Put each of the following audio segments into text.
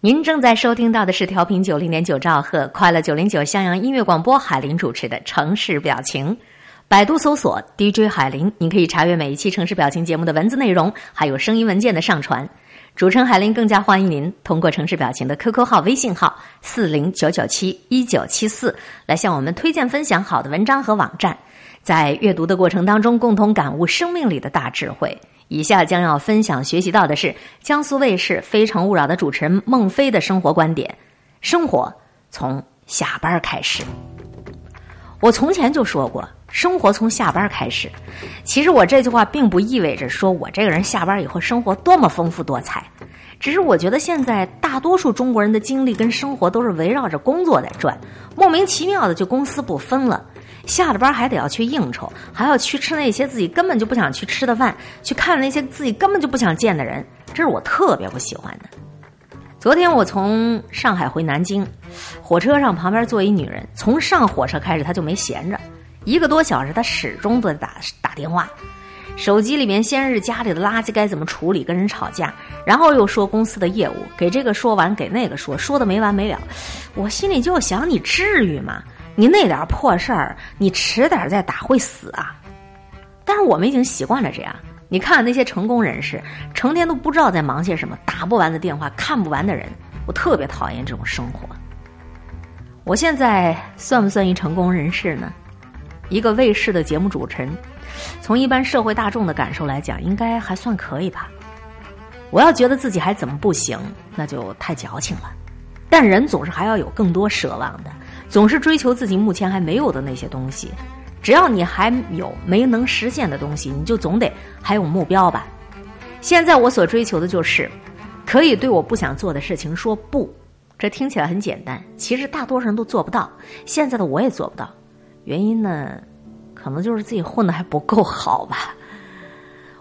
您正在收听到的是调频九零点九兆赫快乐九零九襄阳音乐广播，海林主持的《城市表情》。百度搜索 DJ 海林，您可以查阅每一期《城市表情》节目的文字内容，还有声音文件的上传。主持人海林更加欢迎您通过《城市表情》的 QQ 号、微信号四零九九七一九七四来向我们推荐分享好的文章和网站，在阅读的过程当中，共同感悟生命里的大智慧。以下将要分享学习到的是江苏卫视《非诚勿扰》的主持人孟非的生活观点：生活从下班开始。我从前就说过，生活从下班开始。其实我这句话并不意味着说我这个人下班以后生活多么丰富多彩，只是我觉得现在大多数中国人的精力跟生活都是围绕着工作在转，莫名其妙的就公私不分了。下了班还得要去应酬，还要去吃那些自己根本就不想去吃的饭，去看那些自己根本就不想见的人，这是我特别不喜欢的。昨天我从上海回南京，火车上旁边坐一女人，从上火车开始她就没闲着，一个多小时她始终都在打打电话，手机里面先是家里的垃圾该怎么处理，跟人吵架，然后又说公司的业务，给这个说完给那个说，说的没完没了，我心里就想你至于吗？你那点破事儿，你迟点再打会死啊！但是我们已经习惯了这样。你看那些成功人士，成天都不知道在忙些什么，打不完的电话，看不完的人，我特别讨厌这种生活。我现在算不算一成功人士呢？一个卫视的节目主持人，从一般社会大众的感受来讲，应该还算可以吧。我要觉得自己还怎么不行，那就太矫情了。但人总是还要有更多奢望的。总是追求自己目前还没有的那些东西，只要你还有没能实现的东西，你就总得还有目标吧。现在我所追求的就是，可以对我不想做的事情说不。这听起来很简单，其实大多数人都做不到。现在的我也做不到，原因呢，可能就是自己混的还不够好吧。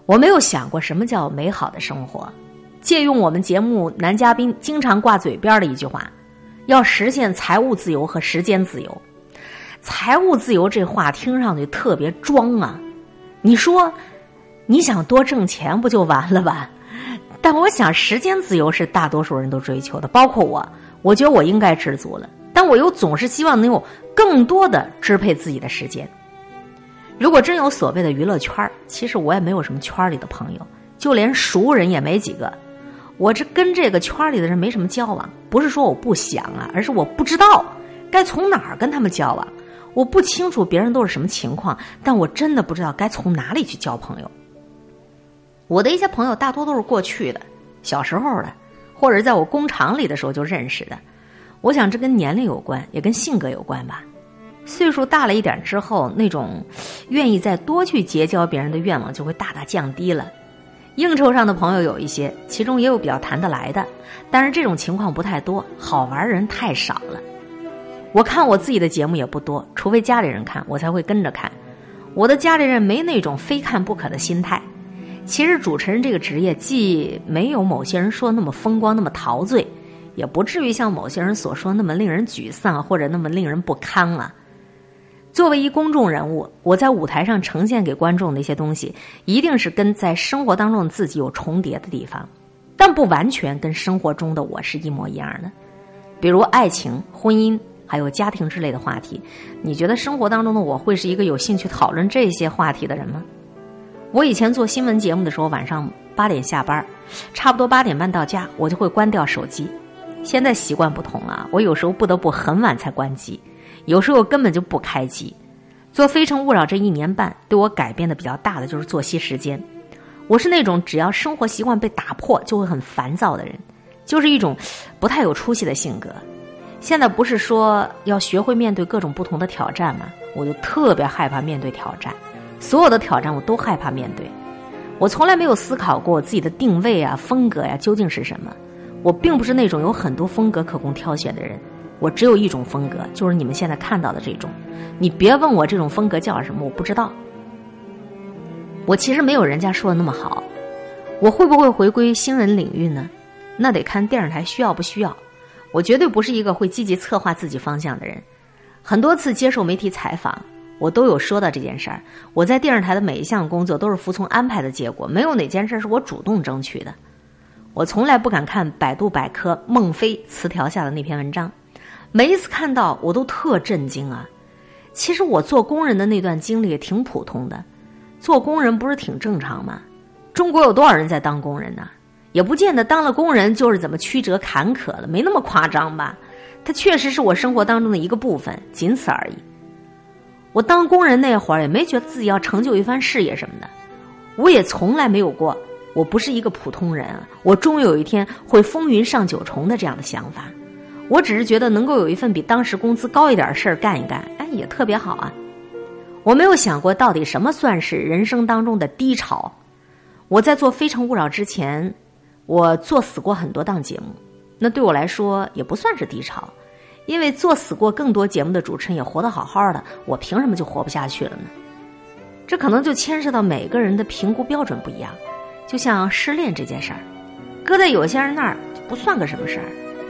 我没有想过什么叫美好的生活。借用我们节目男嘉宾经常挂嘴边的一句话。要实现财务自由和时间自由，财务自由这话听上去特别装啊！你说你想多挣钱不就完了吧？但我想时间自由是大多数人都追求的，包括我。我觉得我应该知足了，但我又总是希望能有更多的支配自己的时间。如果真有所谓的娱乐圈其实我也没有什么圈里的朋友，就连熟人也没几个。我这跟这个圈里的人没什么交往，不是说我不想啊，而是我不知道该从哪儿跟他们交往。我不清楚别人都是什么情况，但我真的不知道该从哪里去交朋友。我的一些朋友大多都是过去的，小时候的，或者在我工厂里的时候就认识的。我想这跟年龄有关，也跟性格有关吧。岁数大了一点之后，那种愿意再多去结交别人的愿望就会大大降低了。应酬上的朋友有一些，其中也有比较谈得来的，但是这种情况不太多，好玩人太少了。我看我自己的节目也不多，除非家里人看，我才会跟着看。我的家里人没那种非看不可的心态。其实主持人这个职业，既没有某些人说那么风光、那么陶醉，也不至于像某些人所说那么令人沮丧或者那么令人不堪啊。作为一公众人物，我在舞台上呈现给观众的一些东西，一定是跟在生活当中自己有重叠的地方，但不完全跟生活中的我是一模一样的。比如爱情、婚姻，还有家庭之类的话题，你觉得生活当中的我会是一个有兴趣讨论这些话题的人吗？我以前做新闻节目的时候，晚上八点下班，差不多八点半到家，我就会关掉手机。现在习惯不同了，我有时候不得不很晚才关机。有时候根本就不开机。做《非诚勿扰》这一年半，对我改变的比较大的就是作息时间。我是那种只要生活习惯被打破就会很烦躁的人，就是一种不太有出息的性格。现在不是说要学会面对各种不同的挑战吗？我就特别害怕面对挑战，所有的挑战我都害怕面对。我从来没有思考过我自己的定位啊、风格呀究竟是什么。我并不是那种有很多风格可供挑选的人。我只有一种风格，就是你们现在看到的这种。你别问我这种风格叫什么，我不知道。我其实没有人家说的那么好。我会不会回归新闻领域呢？那得看电视台需要不需要。我绝对不是一个会积极策划自己方向的人。很多次接受媒体采访，我都有说到这件事儿。我在电视台的每一项工作都是服从安排的结果，没有哪件事是我主动争取的。我从来不敢看百度百科孟非词条下的那篇文章，每一次看到我都特震惊啊！其实我做工人的那段经历也挺普通的，做工人不是挺正常吗？中国有多少人在当工人呢？也不见得当了工人就是怎么曲折坎坷了，没那么夸张吧？它确实是我生活当中的一个部分，仅此而已。我当工人那会儿也没觉得自己要成就一番事业什么的，我也从来没有过我不是一个普通人，我终有一天会风云上九重的这样的想法。我只是觉得能够有一份比当时工资高一点的事儿干一干，哎，也特别好啊。我没有想过到底什么算是人生当中的低潮。我在做《非诚勿扰》之前，我做死过很多档节目。那对我来说也不算是低潮，因为做死过更多节目的主持人也活得好好的，我凭什么就活不下去了呢？这可能就牵涉到每个人的评估标准不一样。就像失恋这件事儿，搁在有些人那儿不算个什么事儿，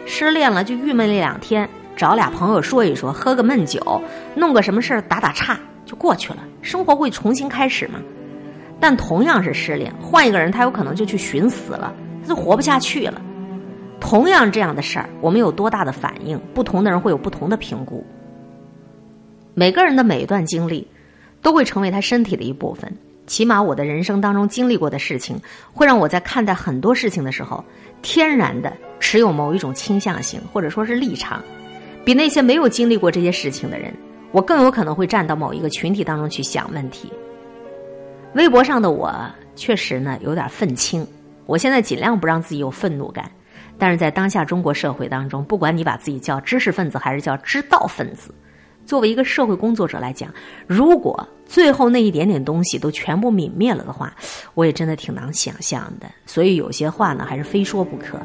失恋了就郁闷了两天，找俩朋友说一说，喝个闷酒，弄个什么事儿打打岔就过去了，生活会重新开始嘛。但同样是失恋，换一个人他有可能就去寻死了，他就活不下去了。同样这样的事儿，我们有多大的反应？不同的人会有不同的评估。每个人的每一段经历，都会成为他身体的一部分。起码我的人生当中经历过的事情，会让我在看待很多事情的时候，天然的持有某一种倾向性，或者说是立场，比那些没有经历过这些事情的人，我更有可能会站到某一个群体当中去想问题。微博上的我确实呢有点愤青，我现在尽量不让自己有愤怒感。但是在当下中国社会当中，不管你把自己叫知识分子还是叫知道分子，作为一个社会工作者来讲，如果最后那一点点东西都全部泯灭了的话，我也真的挺难想象的。所以有些话呢，还是非说不可。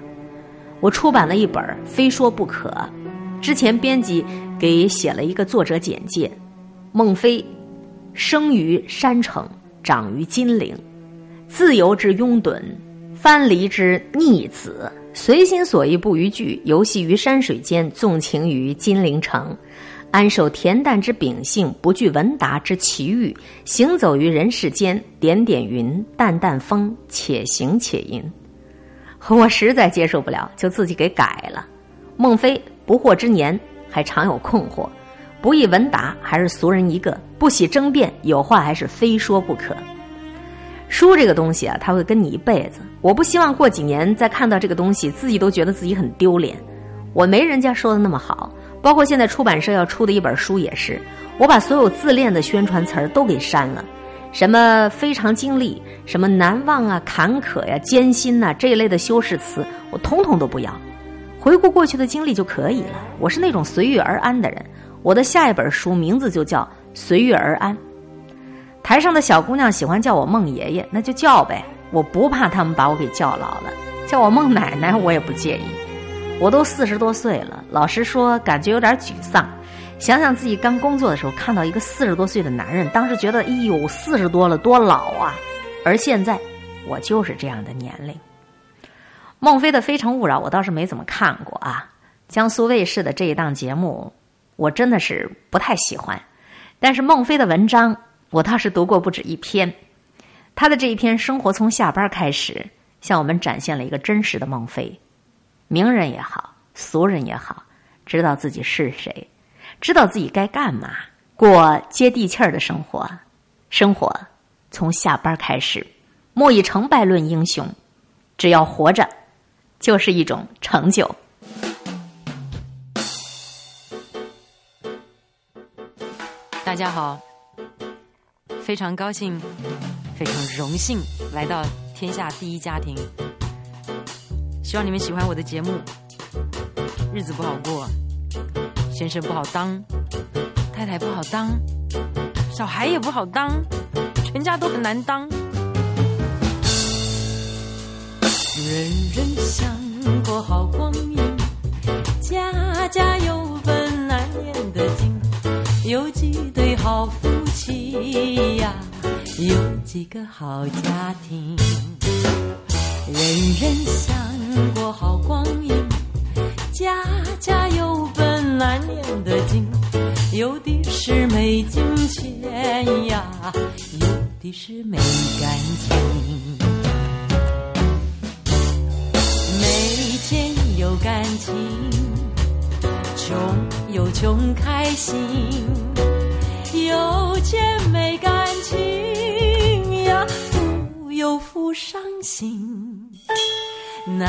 我出版了一本《非说不可》，之前编辑给写了一个作者简介：孟非，生于山城，长于金陵，自由之拥趸，藩篱之逆子。随心所欲不逾矩，游戏于山水间，纵情于金陵城，安守恬淡之秉性，不惧文达之奇遇，行走于人世间，点点云，淡淡风，且行且吟。我实在接受不了，就自己给改了。孟非不惑之年，还常有困惑；不易文达，还是俗人一个；不喜争辩，有话还是非说不可。书这个东西啊，它会跟你一辈子。我不希望过几年再看到这个东西，自己都觉得自己很丢脸。我没人家说的那么好，包括现在出版社要出的一本书也是，我把所有自恋的宣传词儿都给删了，什么非常经历、什么难忘啊、坎坷呀、艰辛呐这一类的修饰词，我通通都不要。回顾过去的经历就可以了。我是那种随遇而安的人。我的下一本书名字就叫《随遇而安》。台上的小姑娘喜欢叫我孟爷爷，那就叫呗，我不怕他们把我给叫老了。叫我孟奶奶，我也不介意。我都四十多岁了，老实说，感觉有点沮丧。想想自己刚工作的时候，看到一个四十多岁的男人，当时觉得，哎呦，四十多了，多老啊！而现在，我就是这样的年龄。孟非的《非诚勿扰》，我倒是没怎么看过啊。江苏卫视的这一档节目，我真的是不太喜欢。但是孟非的文章。我倒是读过不止一篇，他的这一篇《生活从下班开始》，向我们展现了一个真实的孟非。名人也好，俗人也好，知道自己是谁，知道自己该干嘛，过接地气儿的生活。生活从下班开始，莫以成败论英雄，只要活着，就是一种成就。大家好。非常高兴，非常荣幸来到天下第一家庭。希望你们喜欢我的节目。日子不好过，先生不好当，太太不好当，小孩也不好当，全家都很难当。人人想过好光阴，家家有本难念的经，有几对好夫妻呀，有几个好家庭，人人想有的是没金钱呀，有的是没感情。没钱有感情，穷有穷开心，有钱没感情呀，富有富伤心。男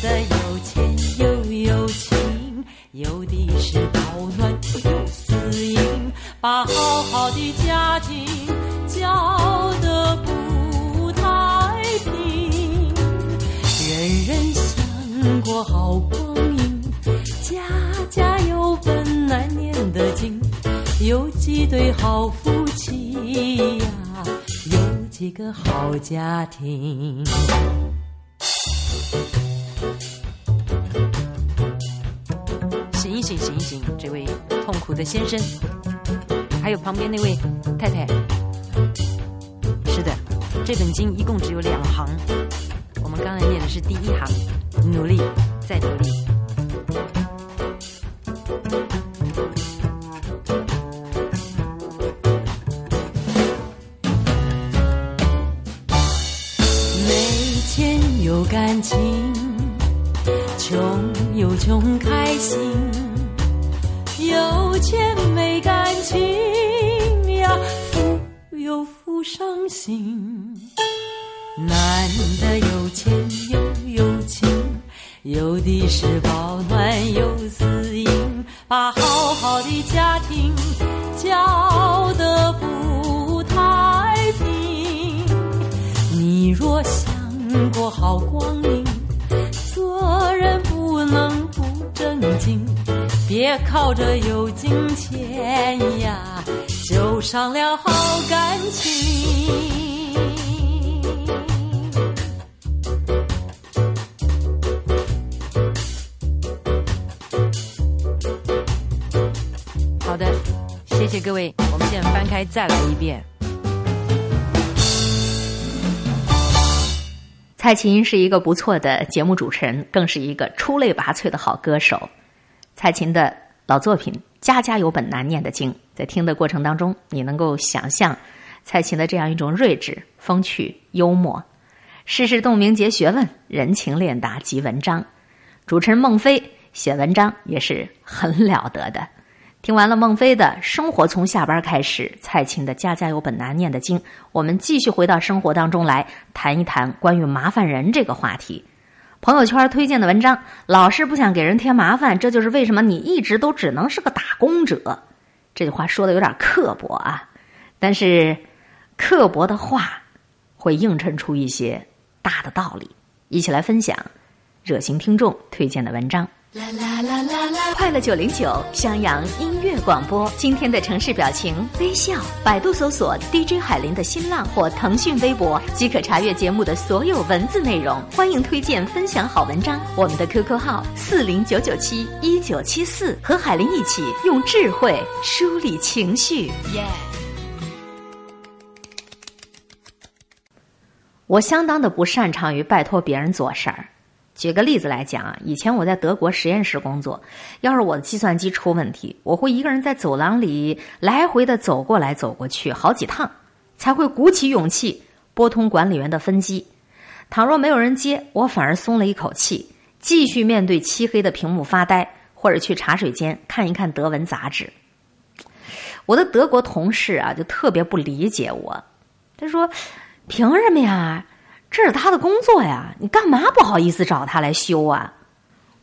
的有钱又有情，有的是，把好好的家庭教得不太平。人人想过好光阴，家家有本难念的经。有几对好夫妻呀，有几个好家庭。醒一醒，醒一醒，这位痛苦的先生，还有旁边那位太太。是的，这本经一共只有两行，我们刚才念的是第一行，努力，再努力。没钱有感情，穷有穷开心，有钱没感情的有钱又有情，有的是保暖又私隐，把好好的家庭搅得不太平。你若想过好光阴，做人不能不正经，别靠着有金钱呀，就伤了好感情。各位，我们现在翻开再来一遍。蔡琴是一个不错的节目主持人，更是一个出类拔萃的好歌手。蔡琴的老作品《家家有本难念的经》，在听的过程当中，你能够想象蔡琴的这样一种睿智、风趣、幽默，世事洞明皆学问，人情练达即文章。主持人孟非写文章也是很了得的。听完了孟非的生活从下班开始，蔡琴的家家有本难念的经，我们继续回到生活当中来谈一谈关于麻烦人这个话题。朋友圈推荐的文章，老是不想给人添麻烦，这就是为什么你一直都只能是个打工者。这句话说的有点刻薄啊，但是刻薄的话会映衬出一些大的道理。一起来分享热心听众推荐的文章。啦啦啦啦啦！快乐九零九襄阳音乐广播，今天的城市表情微笑。百度搜索 DJ 海林的新浪或腾讯微博，即可查阅节目的所有文字内容。欢迎推荐分享好文章。我们的 QQ 号四零九九七一九七四，和海林一起用智慧梳理情绪。耶！我相当的不擅长于拜托别人做事儿。举个例子来讲啊，以前我在德国实验室工作，要是我的计算机出问题，我会一个人在走廊里来回的走过来走过去好几趟，才会鼓起勇气拨通管理员的分机。倘若没有人接，我反而松了一口气，继续面对漆黑的屏幕发呆，或者去茶水间看一看德文杂志。我的德国同事啊，就特别不理解我，他说：“凭什么呀？”这是他的工作呀，你干嘛不好意思找他来修啊？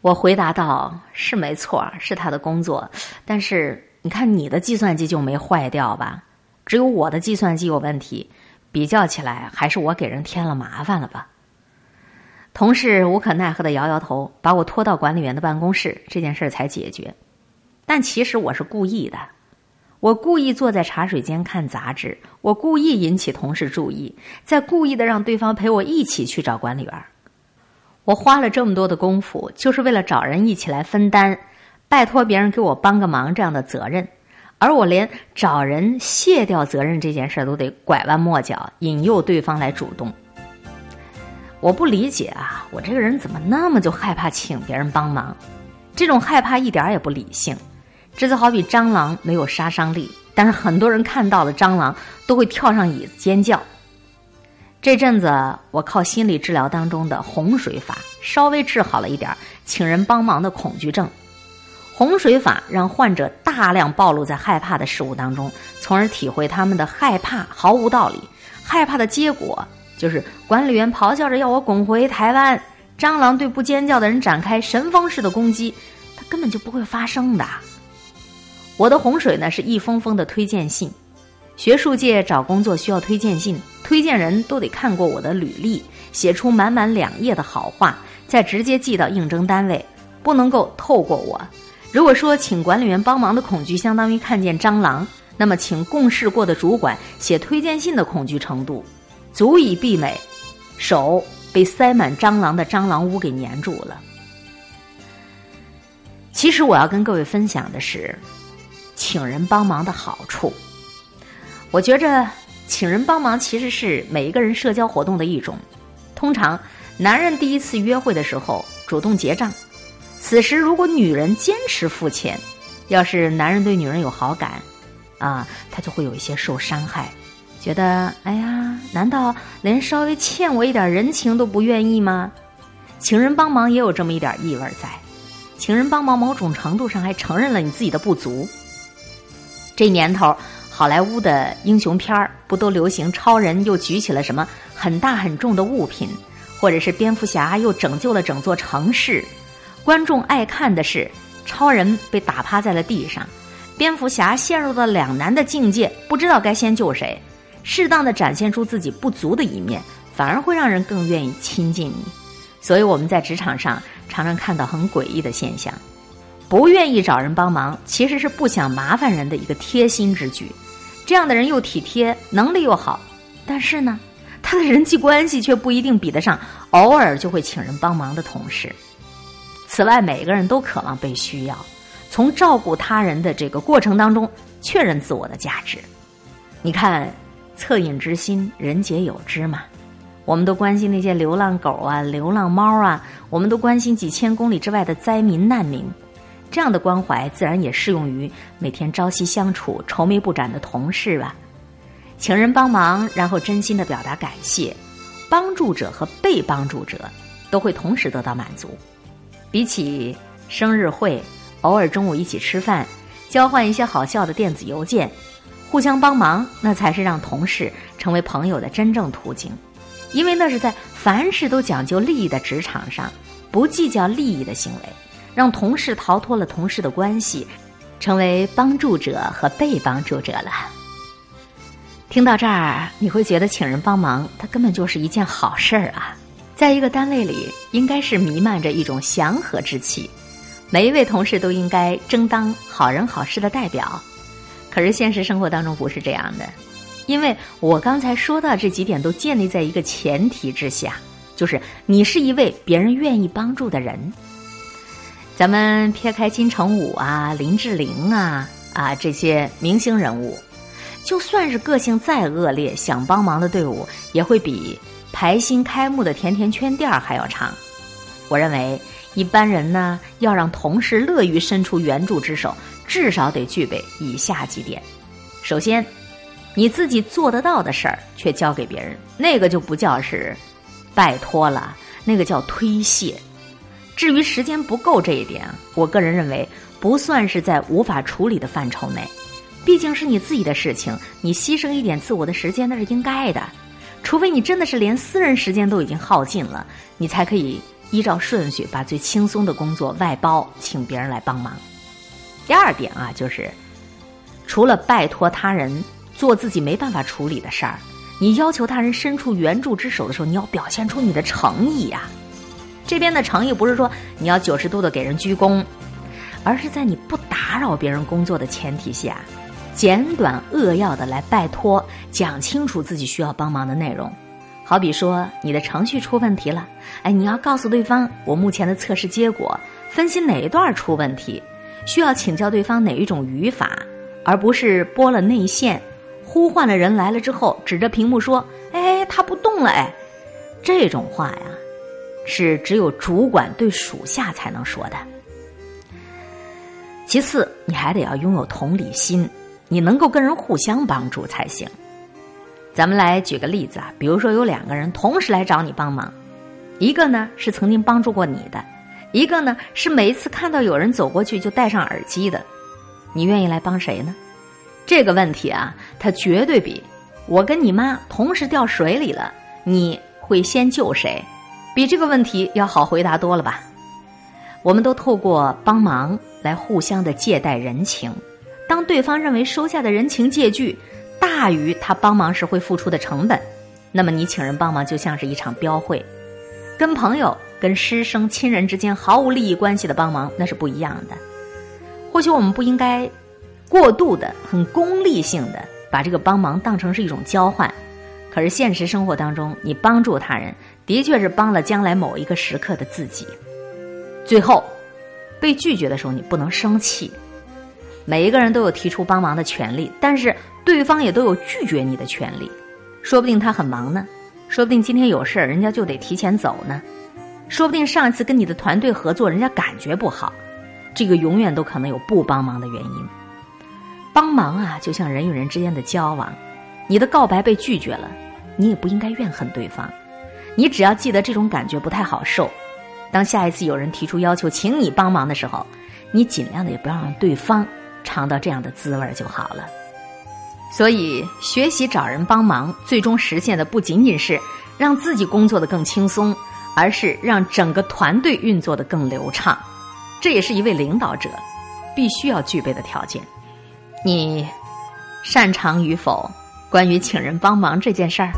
我回答道：“是没错，是他的工作，但是你看你的计算机就没坏掉吧？只有我的计算机有问题，比较起来还是我给人添了麻烦了吧？”同事无可奈何的摇摇头，把我拖到管理员的办公室，这件事才解决。但其实我是故意的。我故意坐在茶水间看杂志，我故意引起同事注意，再故意的让对方陪我一起去找管理员。我花了这么多的功夫，就是为了找人一起来分担，拜托别人给我帮个忙这样的责任，而我连找人卸掉责任这件事都得拐弯抹角，引诱对方来主动。我不理解啊，我这个人怎么那么就害怕请别人帮忙？这种害怕一点也不理性。这就好比蟑螂没有杀伤力，但是很多人看到了蟑螂都会跳上椅子尖叫。这阵子我靠心理治疗当中的洪水法，稍微治好了一点请人帮忙的恐惧症。洪水法让患者大量暴露在害怕的事物当中，从而体会他们的害怕毫无道理。害怕的结果就是管理员咆哮着要我滚回台湾，蟑螂对不尖叫的人展开神风式的攻击，它根本就不会发生的。我的洪水呢是一封封的推荐信。学术界找工作需要推荐信，推荐人都得看过我的履历，写出满满两页的好话，再直接寄到应征单位，不能够透过我。如果说请管理员帮忙的恐惧相当于看见蟑螂，那么请共事过的主管写推荐信的恐惧程度，足以媲美手被塞满蟑螂的蟑螂屋给粘住了。其实我要跟各位分享的是，请人帮忙的好处。我觉着，请人帮忙其实是每一个人社交活动的一种。通常，男人第一次约会的时候主动结账，此时如果女人坚持付钱，要是男人对女人有好感，啊，他就会有一些受伤害，觉得哎呀，难道连稍微欠我一点人情都不愿意吗？请人帮忙也有这么一点意味在，请人帮忙某种程度上还承认了你自己的不足。这年头。好莱坞的英雄片儿不都流行超人又举起了什么很大很重的物品，或者是蝙蝠侠又拯救了整座城市？观众爱看的是超人被打趴在了地上，蝙蝠侠陷入了两难的境界，不知道该先救谁。适当的展现出自己不足的一面，反而会让人更愿意亲近你。所以我们在职场上常常看到很诡异的现象：不愿意找人帮忙，其实是不想麻烦人的一个贴心之举。这样的人又体贴，能力又好，但是呢，他的人际关系却不一定比得上偶尔就会请人帮忙的同事。此外，每个人都渴望被需要，从照顾他人的这个过程当中确认自我的价值。你看，恻隐之心，人皆有之嘛。我们都关心那些流浪狗啊、流浪猫啊，我们都关心几千公里之外的灾民难民。这样的关怀自然也适用于每天朝夕相处、愁眉不展的同事吧。请人帮忙，然后真心的表达感谢，帮助者和被帮助者都会同时得到满足。比起生日会，偶尔中午一起吃饭，交换一些好笑的电子邮件，互相帮忙，那才是让同事成为朋友的真正途径。因为那是在凡事都讲究利益的职场上，不计较利益的行为。让同事逃脱了同事的关系，成为帮助者和被帮助者了。听到这儿，你会觉得请人帮忙，它根本就是一件好事儿啊！在一个单位里，应该是弥漫着一种祥和之气，每一位同事都应该争当好人好事的代表。可是现实生活当中不是这样的，因为我刚才说到这几点都建立在一个前提之下，就是你是一位别人愿意帮助的人。咱们撇开金城武啊、林志玲啊啊这些明星人物，就算是个性再恶劣，想帮忙的队伍也会比排新开幕的甜甜圈店还要长。我认为一般人呢，要让同事乐于伸出援助之手，至少得具备以下几点：首先，你自己做得到的事儿却交给别人，那个就不叫是拜托了，那个叫推卸。至于时间不够这一点，我个人认为不算是在无法处理的范畴内，毕竟是你自己的事情，你牺牲一点自我的时间那是应该的。除非你真的是连私人时间都已经耗尽了，你才可以依照顺序把最轻松的工作外包，请别人来帮忙。第二点啊，就是除了拜托他人做自己没办法处理的事儿，你要求他人伸出援助之手的时候，你要表现出你的诚意呀。这边的诚意不是说你要九十度的给人鞠躬，而是在你不打扰别人工作的前提下，简短扼要的来拜托，讲清楚自己需要帮忙的内容。好比说你的程序出问题了，哎，你要告诉对方我目前的测试结果，分析哪一段出问题，需要请教对方哪一种语法，而不是拨了内线，呼唤了人来了之后，指着屏幕说：“哎，他不动了。”哎，这种话呀。是只有主管对属下才能说的。其次，你还得要拥有同理心，你能够跟人互相帮助才行。咱们来举个例子啊，比如说有两个人同时来找你帮忙，一个呢是曾经帮助过你的，一个呢是每一次看到有人走过去就戴上耳机的，你愿意来帮谁呢？这个问题啊，它绝对比我跟你妈同时掉水里了，你会先救谁？比这个问题要好回答多了吧？我们都透过帮忙来互相的借贷人情，当对方认为收下的人情借据。大于他帮忙时会付出的成本，那么你请人帮忙就像是一场标会，跟朋友、跟师生、亲人之间毫无利益关系的帮忙那是不一样的。或许我们不应该过度的、很功利性的把这个帮忙当成是一种交换，可是现实生活当中，你帮助他人的确是帮了将来某一个时刻的自己。最后被拒绝的时候，你不能生气。每一个人都有提出帮忙的权利，但是对方也都有拒绝你的权利。说不定他很忙呢，说不定今天有事儿，人家就得提前走呢。说不定上一次跟你的团队合作，人家感觉不好。这个永远都可能有不帮忙的原因。帮忙啊，就像人与人之间的交往，你的告白被拒绝了，你也不应该怨恨对方。你只要记得这种感觉不太好受。当下一次有人提出要求，请你帮忙的时候，你尽量的也不要让对方。尝到这样的滋味就好了。所以，学习找人帮忙，最终实现的不仅仅是让自己工作的更轻松，而是让整个团队运作的更流畅。这也是一位领导者必须要具备的条件。你擅长与否？关于请人帮忙这件事儿。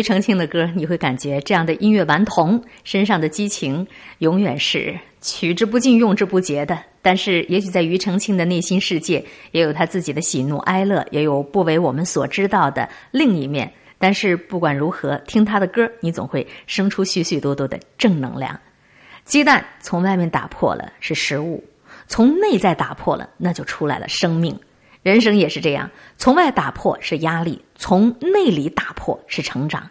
庾澄庆的歌，你会感觉这样的音乐顽童身上的激情永远是取之不尽、用之不竭的。但是，也许在庾澄庆的内心世界，也有他自己的喜怒哀乐，也有不为我们所知道的另一面。但是，不管如何，听他的歌，你总会生出许许多多的正能量。鸡蛋从外面打破了是食物，从内在打破了，那就出来了生命。人生也是这样，从外打破是压力，从内里打破是成长。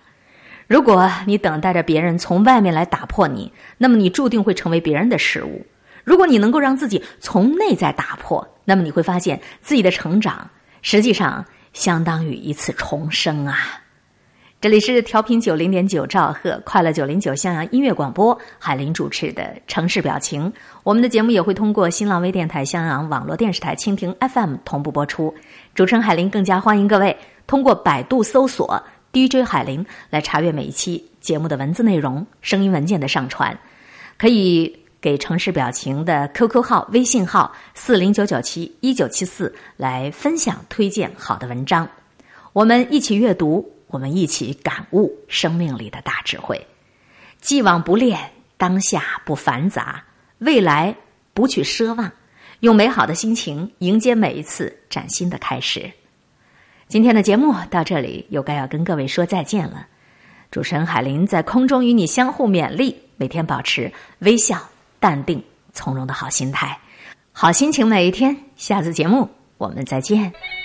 如果你等待着别人从外面来打破你，那么你注定会成为别人的食物。如果你能够让自己从内在打破，那么你会发现自己的成长实际上相当于一次重生啊！这里是调频九零点九兆赫快乐九零九襄阳音乐广播，海林主持的城市表情。我们的节目也会通过新浪微电台、襄阳网络电视台、蜻蜓 FM 同步播出。主持人海林更加欢迎各位通过百度搜索 DJ 海林来查阅每一期节目的文字内容、声音文件的上传。可以给城市表情的 QQ 号、微信号四零九九七一九七四来分享推荐好的文章，我们一起阅读。我们一起感悟生命里的大智慧，既往不恋，当下不繁杂，未来不去奢望，用美好的心情迎接每一次崭新的开始。今天的节目到这里，又该要跟各位说再见了。主持人海林在空中与你相互勉励，每天保持微笑、淡定、从容的好心态，好心情每一天。下次节目我们再见。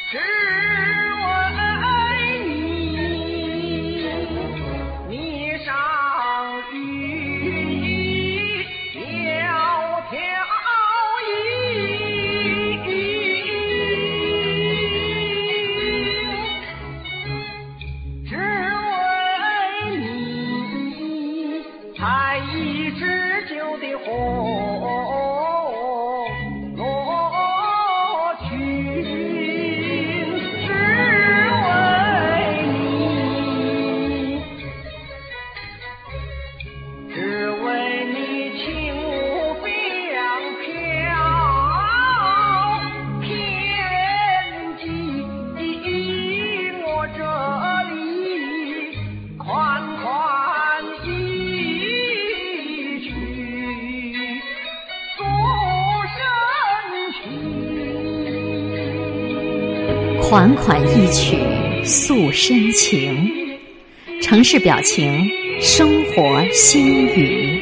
款款一曲诉深情，城市表情，生活心语。